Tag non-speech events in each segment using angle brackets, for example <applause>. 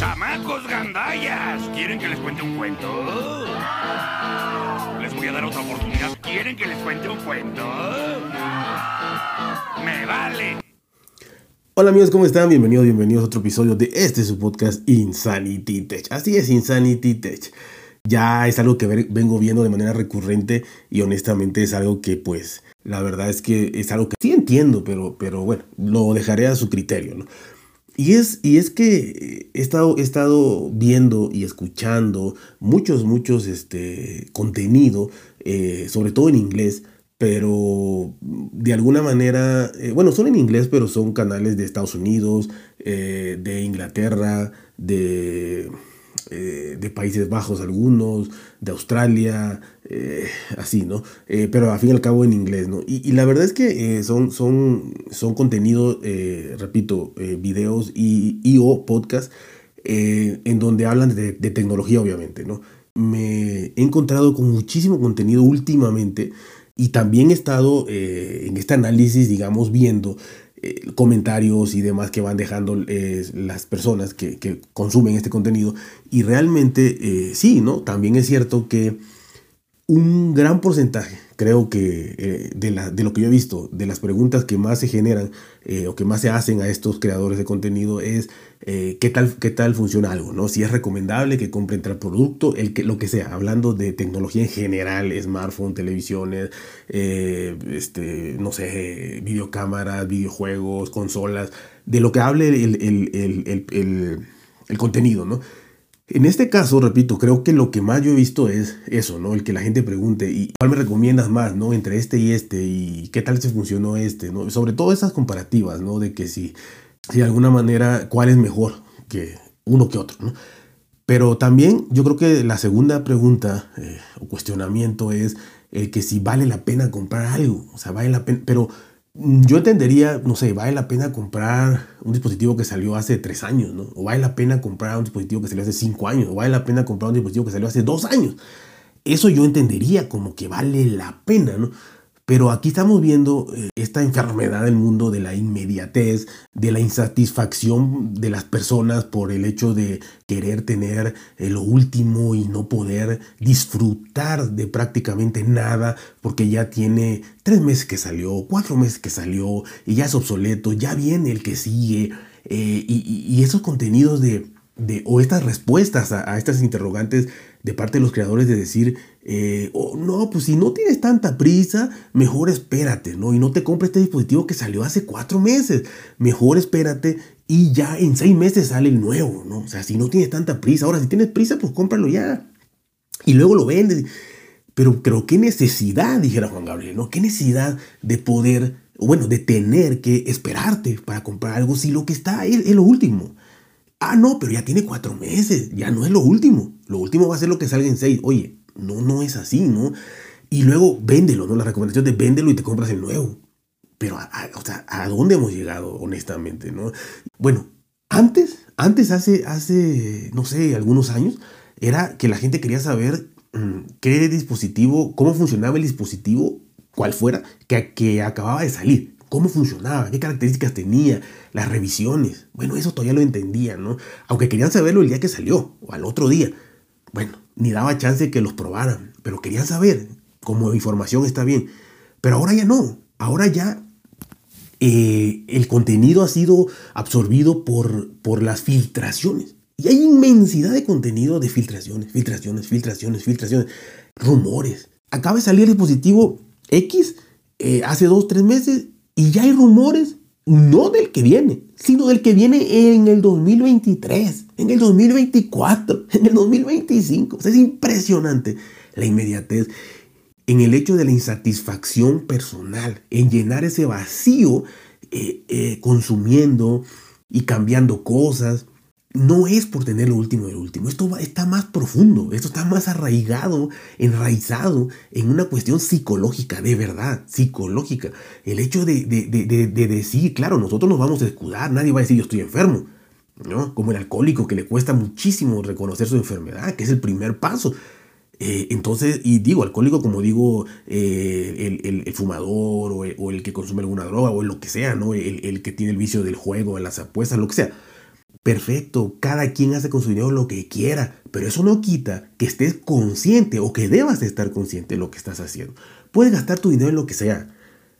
¡Chamacos gandallas! ¿Quieren que les cuente un cuento? Les voy a dar otra oportunidad. ¿Quieren que les cuente un cuento? ¡Me vale! Hola amigos, ¿cómo están? Bienvenidos, bienvenidos a otro episodio de este su podcast Insanity Tech. Así es, Insanity Tech. Ya es algo que vengo viendo de manera recurrente y honestamente es algo que pues la verdad es que es algo que sí entiendo, pero, pero bueno, lo dejaré a su criterio, ¿no? Y es, y es que he estado, he estado viendo y escuchando muchos, muchos este, contenido, eh, sobre todo en inglés, pero de alguna manera, eh, bueno, son en inglés, pero son canales de Estados Unidos, eh, de Inglaterra, de eh, de Países Bajos algunos, de Australia, eh, así, ¿no? Eh, pero al fin y al cabo en inglés, ¿no? Y, la verdad es que son, son, son contenidos, repito, videos y, o podcast en donde hablan de, de, tecnología, obviamente, ¿no? Me he encontrado con muchísimo contenido últimamente y también he estado en este análisis, digamos, viendo eh, comentarios y demás que van dejando eh, las personas que, consumen este contenido. Y realmente eh, sí, ¿no? También es cierto que un gran porcentaje, creo que de, la, de, lo que yo he visto, de las preguntas que más se generan o que más se hacen a estos creadores de contenido es eh, qué, tal, qué tal funciona algo, ¿no? Si es recomendable que compren tal producto, el que, lo que sea, hablando de tecnología en general, smartphone, televisiones, eh, este, no sé, videocámaras, videojuegos, consolas, de lo que hable el, el contenido, ¿no? En este caso, repito, creo que lo que más yo he visto es eso, ¿no? El que la gente pregunte, ¿y cuál me recomiendas más, ¿no? Entre este y este, y qué tal se funcionó este, ¿no? Sobre todo esas comparativas, ¿no? De que si de alguna manera cuál es mejor que uno que otro, ¿no? Pero también yo creo que la segunda pregunta eh, o cuestionamiento es el que si vale la pena comprar algo, o sea, vale la pena, pero yo entendería, no sé, vale la pena comprar un dispositivo que salió hace tres años, ¿no? O vale la pena comprar un dispositivo que salió hace cinco años, o vale la pena comprar un dispositivo que salió hace dos años. Eso yo entendería como que vale la pena, ¿no? Pero aquí estamos viendo eh, esta enfermedad del mundo de la inmediatez, de la insatisfacción de las personas por el hecho de querer tener eh, lo último y no poder disfrutar de prácticamente nada porque ya tiene tres meses que salió, cuatro meses que salió y ya es obsoleto, ya viene el que sigue. Eh, y, esos contenidos de, o estas respuestas a estas interrogantes de parte de los creadores de decir, eh, oh, no, pues si no tienes tanta prisa, mejor espérate, ¿no? Y no te compres este dispositivo que salió hace cuatro meses, mejor espérate y ya en seis meses sale el nuevo, ¿no? O sea, si no tienes tanta prisa, ahora si tienes prisa, pues cómpralo ya. Y luego lo vendes. Pero, pero qué necesidad, dijera Juan Gabriel, ¿no? Qué necesidad de poder, bueno, de tener que esperarte para comprar algo si lo que está es, es lo último. Ah, no, pero ya tiene cuatro meses, ya no es lo último. Lo último va a ser lo que salga en seis. Oye, no, no es así, ¿no? Y luego véndelo, ¿no? La recomendación de véndelo y te compras el nuevo. Pero, a, o sea, ¿a dónde hemos llegado, honestamente, no? Bueno, antes, antes, hace, hace, no sé, algunos años, era que la gente quería saber mm, qué dispositivo, cómo funcionaba el dispositivo, cual fuera, que, que acababa de salir cómo funcionaba, qué características tenía, las revisiones. Bueno, eso todavía lo entendían, ¿no? Aunque querían saberlo el día que salió o al otro día. Bueno, ni daba chance de que los probaran, pero querían saber cómo información está bien. Pero ahora ya no. Ahora ya eh, el contenido ha sido absorbido por, por las filtraciones. Y hay inmensidad de contenido de filtraciones, filtraciones, filtraciones, filtraciones, rumores. Acaba de salir el dispositivo X eh, hace dos, tres meses y ya hay rumores, no del que viene, sino del que viene en el 2023, en el 2024, en el 2025. es impresionante la inmediatez en el hecho de la insatisfacción personal, en llenar ese vacío eh, eh, consumiendo y cambiando cosas, no es por tener lo último del último. Esto está más profundo, esto está más arraigado, enraizado en una cuestión psicológica, de verdad, psicológica. El hecho de, decir, claro, nosotros nos vamos a escudar, nadie va a decir yo estoy enfermo. ¿no? Como el alcohólico que le cuesta muchísimo reconocer su enfermedad, que es el primer paso. Eh, entonces, y digo, alcohólico como digo, eh, el, fumador o el, que consume alguna droga o lo que sea, ¿no? El, el que tiene el vicio del juego, de las apuestas, lo que sea Perfecto, cada quien hace con su dinero lo que quiera, pero eso no quita que estés consciente o que debas estar consciente de lo que estás haciendo. Puedes gastar tu dinero en lo que sea,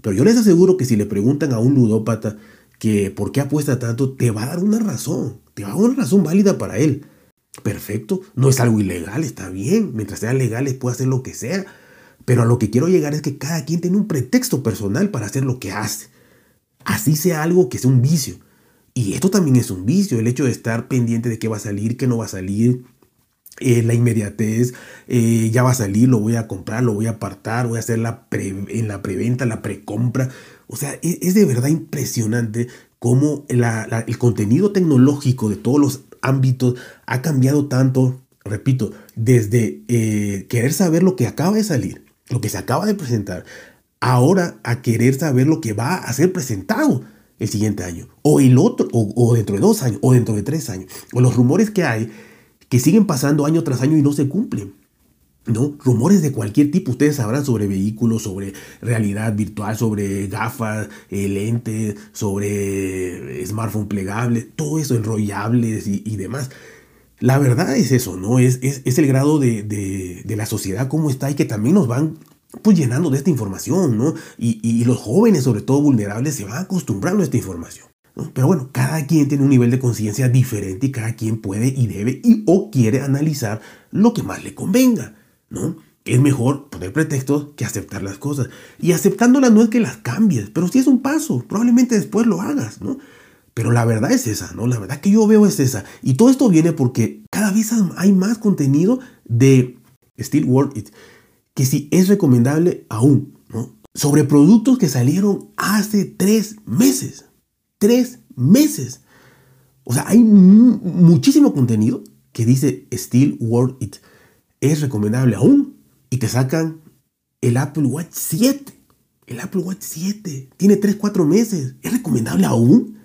pero yo les aseguro que si le preguntan a un ludópata que por qué apuesta tanto, te va a dar una razón, te va a dar una razón válida para él. Perfecto, no es algo ilegal, está bien, mientras sea legal puede hacer lo que sea, pero a lo que quiero llegar es que cada quien tiene un pretexto personal para hacer lo que hace. Así sea algo que sea un vicio. Y esto también es un vicio, el hecho de estar pendiente de qué va a salir, qué no va a salir, eh, la inmediatez, eh, ya va a salir, lo voy a comprar, lo voy a apartar, voy a hacer la en la preventa, la precompra. O sea, es, es, de verdad impresionante cómo el contenido tecnológico de todos los ámbitos ha cambiado tanto, repito, desde eh, querer saber lo que acaba de salir, lo que se acaba de presentar, ahora a querer saber lo que va a ser presentado el siguiente año, o el otro, o, dentro de dos años, o dentro de tres años, o los rumores que hay que siguen pasando año tras año y no se cumplen. ¿no? Rumores de cualquier tipo, ustedes sabrán sobre vehículos, sobre realidad virtual, sobre gafas, eh, lentes, sobre smartphone plegables, todo eso, enrollables y, demás. La verdad es eso, ¿no? Es, es, el grado de, de, la sociedad como está y que también nos van pues llenando de esta información, ¿no? Y, los jóvenes, sobre todo vulnerables, se van acostumbrando a esta información. Pero bueno, cada quien tiene un nivel de conciencia diferente y cada quien puede y debe y o quiere analizar lo que más le convenga, ¿no? Es mejor poner pretextos que aceptar las cosas. Y aceptándolas no es que las cambies, pero sí es un paso. Probablemente después lo hagas, ¿no? Pero la verdad es esa, ¿no? La verdad que yo veo es esa. Y todo esto viene porque cada vez hay más contenido de Still World It que si es recomendable aún, ¿no? Sobre productos que salieron hace tres meses. Tres meses. O sea, hay muchísimo contenido que dice Still Worth It. Es recomendable aún. Y te sacan el Apple Watch 7. El Apple Watch 7. Tiene 3, 4 meses. ¿Es recomendable aún?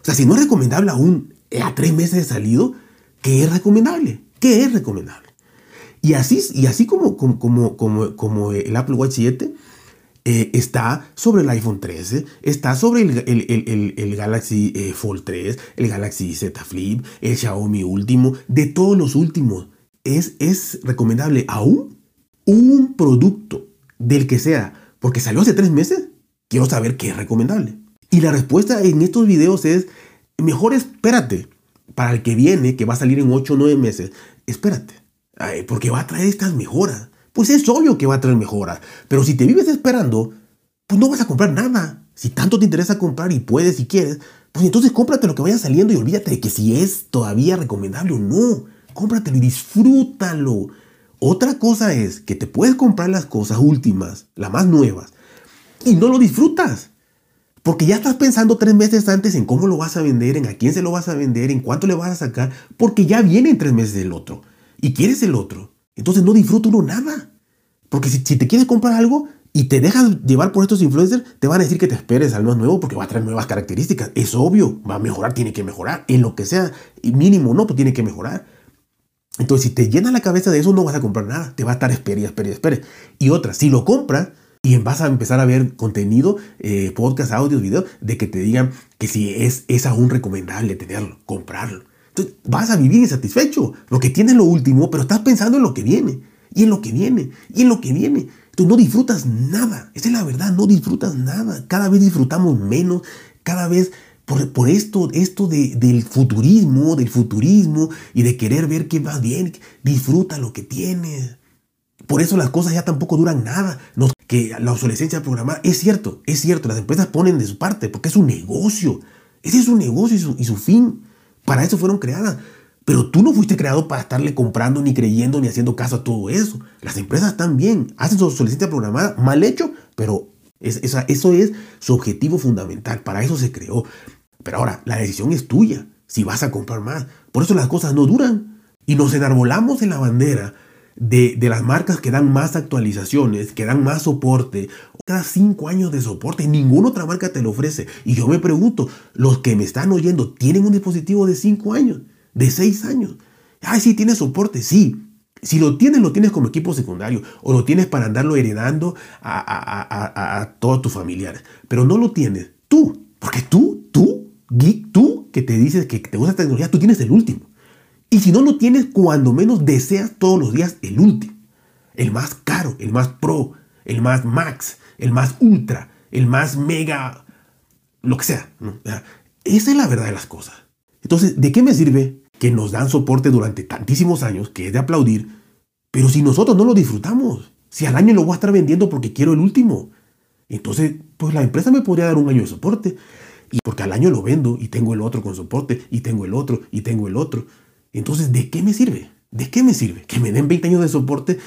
O sea, si no es recomendable aún a 3 meses de salido, ¿qué es recomendable? ¿Qué es recomendable? Y así, y así como, como, como, como, el Apple Watch 7 eh, está sobre el iPhone 13, está sobre el, Galaxy eh, Fold 3, el Galaxy Z Flip, el Xiaomi último, de todos los últimos. Es, es recomendable aún un producto del que sea, porque salió hace tres meses, quiero saber qué es recomendable. Y la respuesta en estos videos es, mejor espérate para el que viene, que va a salir en 8 o 9 meses, espérate porque va a traer estas mejoras. Pues es obvio que va a traer mejoras. Pero si te vives esperando, pues no vas a comprar nada. Si tanto te interesa comprar y puedes y quieres, pues entonces cómprate lo que vaya saliendo y olvídate de que si es todavía recomendable o no. Cómpratelo y disfrútalo. Otra cosa es que te puedes comprar las cosas últimas, las más nuevas, y no lo disfrutas. Porque ya estás pensando tres meses antes en cómo lo vas a vender, en a quién se lo vas a vender, en cuánto le vas a sacar, porque ya vienen tres meses del otro y quieres el otro, entonces no disfruta uno nada. Porque si, te quieres comprar algo y te dejas llevar por estos influencers, te van a decir que te esperes al más nuevo porque va a traer nuevas características. Es obvio, va a mejorar, tiene que mejorar. En lo que sea, mínimo no, pues tiene que mejorar. Entonces, si te llena la cabeza de eso, no vas a comprar nada. Te va a estar espere, espere, espere. Y otra, si lo compras y vas a empezar a ver contenido, eh, podcast, audios, videos, de que te digan que si es, es aún recomendable tenerlo, comprarlo. Entonces vas a vivir insatisfecho. Lo que tienes es lo último, pero estás pensando en lo que viene, y en lo que viene, y en lo que viene. Entonces no disfrutas nada. Esa es la verdad, no disfrutas nada. Cada vez disfrutamos menos, cada vez por, por esto, esto de, del futurismo, del futurismo y de querer ver qué va bien. Disfruta lo que tienes. Por eso las cosas ya tampoco duran nada. Que la obsolescencia programada es cierto, es cierto. Las empresas ponen de su parte porque es un negocio. Ese es un negocio y su fin. Para eso fueron creadas. Pero tú no fuiste creado para estarle comprando, ni creyendo, ni haciendo caso a todo eso. Las empresas bien, hacen su solicitud programada, mal hecho, pero eso es su objetivo fundamental. Para eso se creó. Pero ahora, la decisión es tuya, si vas a comprar más. Por eso las cosas no duran. Y nos enarbolamos en la bandera de, de, las marcas que dan más actualizaciones, que dan más soporte, cada cinco años de soporte, ninguna otra marca te lo ofrece. Y yo me pregunto, los que me están oyendo, ¿tienen un dispositivo de cinco años? ¿De seis años? Ay, sí, tiene soporte, sí. Si lo tienes, lo tienes como equipo secundario o lo tienes para andarlo heredando a, a, a, a todos tus familiares. Pero no lo tienes tú, porque tú, tú, geek, tú que te dices que te gusta tecnología, tú tienes el último. Y si no lo tienes, cuando menos deseas todos los días el último. El más caro, el más pro, el más max, el más ultra, el más mega, lo que sea. Esa es la verdad de las cosas. Entonces, ¿de qué me sirve que nos dan soporte durante tantísimos años, que es de aplaudir, pero si nosotros no lo disfrutamos? Si al año lo voy a estar vendiendo porque quiero el último. Entonces, pues la empresa me podría dar un año de soporte. Y porque al año lo vendo y tengo el otro con soporte y tengo el otro y tengo el otro. Entonces, ¿de qué me sirve? ¿De qué me sirve? Que me den 20 años de soporte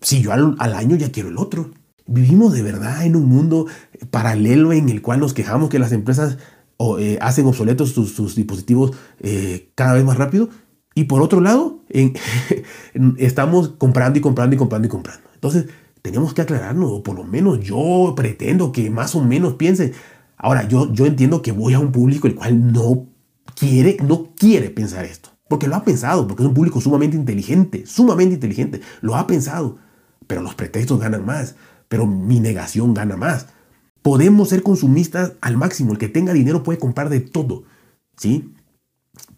si yo al, año ya quiero el otro. Vivimos de verdad en un mundo paralelo en el cual nos quejamos que las empresas eh, hacen obsoletos sus, dispositivos eh, cada vez más rápido. Y por otro lado, <laughs> estamos comprando y comprando y comprando y comprando. Entonces, tenemos que aclararnos, o por lo menos yo pretendo que más o menos piensen. Ahora, yo, yo entiendo que voy a un público el cual no quiere, no quiere pensar esto. Porque lo ha pensado, porque es un público sumamente inteligente, sumamente inteligente. Lo ha pensado. Pero los pretextos ganan más. Pero mi negación gana más. Podemos ser consumistas al máximo. El que tenga dinero puede comprar de todo. ¿Sí?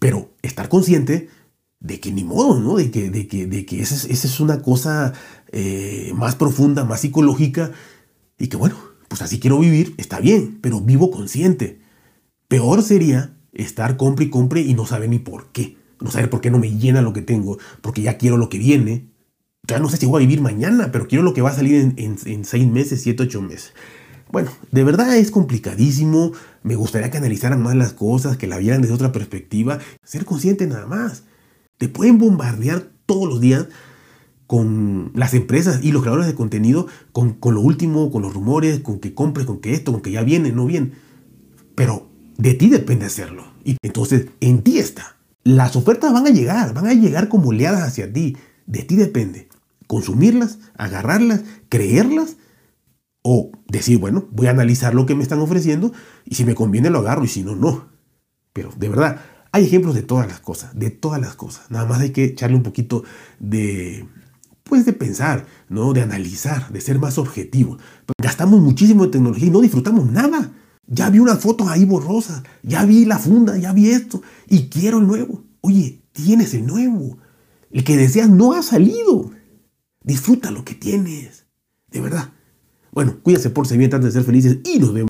Pero estar consciente de que ni modo, ¿no? De que, de que, de que esa, es, una cosa eh, más profunda, más psicológica. Y que bueno, pues así quiero vivir, está bien, pero vivo consciente. Peor sería estar compre y compre y no saber ni por qué no saber por qué no me llena lo que tengo, porque ya quiero lo que viene. Ya no sé si voy a vivir mañana, pero quiero lo que va a salir en, seis meses, siete, ocho meses. Bueno, de verdad es complicadísimo. Me gustaría que analizaran más las cosas, que la vieran desde otra perspectiva. Ser consciente nada más. Te pueden bombardear todos los días con las empresas y los creadores de contenido, con, con lo último, con los rumores, con que compres, con que esto, con que ya viene, no viene. Pero de ti depende hacerlo. Y entonces en ti está. Las ofertas van a llegar, van a llegar como oleadas hacia ti. De ti depende. Consumirlas, agarrarlas, creerlas o decir, bueno, voy a analizar lo que me están ofreciendo y si me conviene lo agarro y si no, no. Pero de verdad, hay ejemplos de todas las cosas, de todas las cosas. Nada más hay que echarle un poquito de, pues de pensar, ¿no? De analizar, de ser más objetivo. Gastamos muchísimo de tecnología y no disfrutamos nada. Ya vi una foto ahí borrosa, ya vi la funda, ya vi esto y quiero el nuevo. Oye, tienes el nuevo. El que deseas no ha salido. Disfruta lo que tienes. De verdad. Bueno, cuídense por ser bien, de ser felices y nos vemos.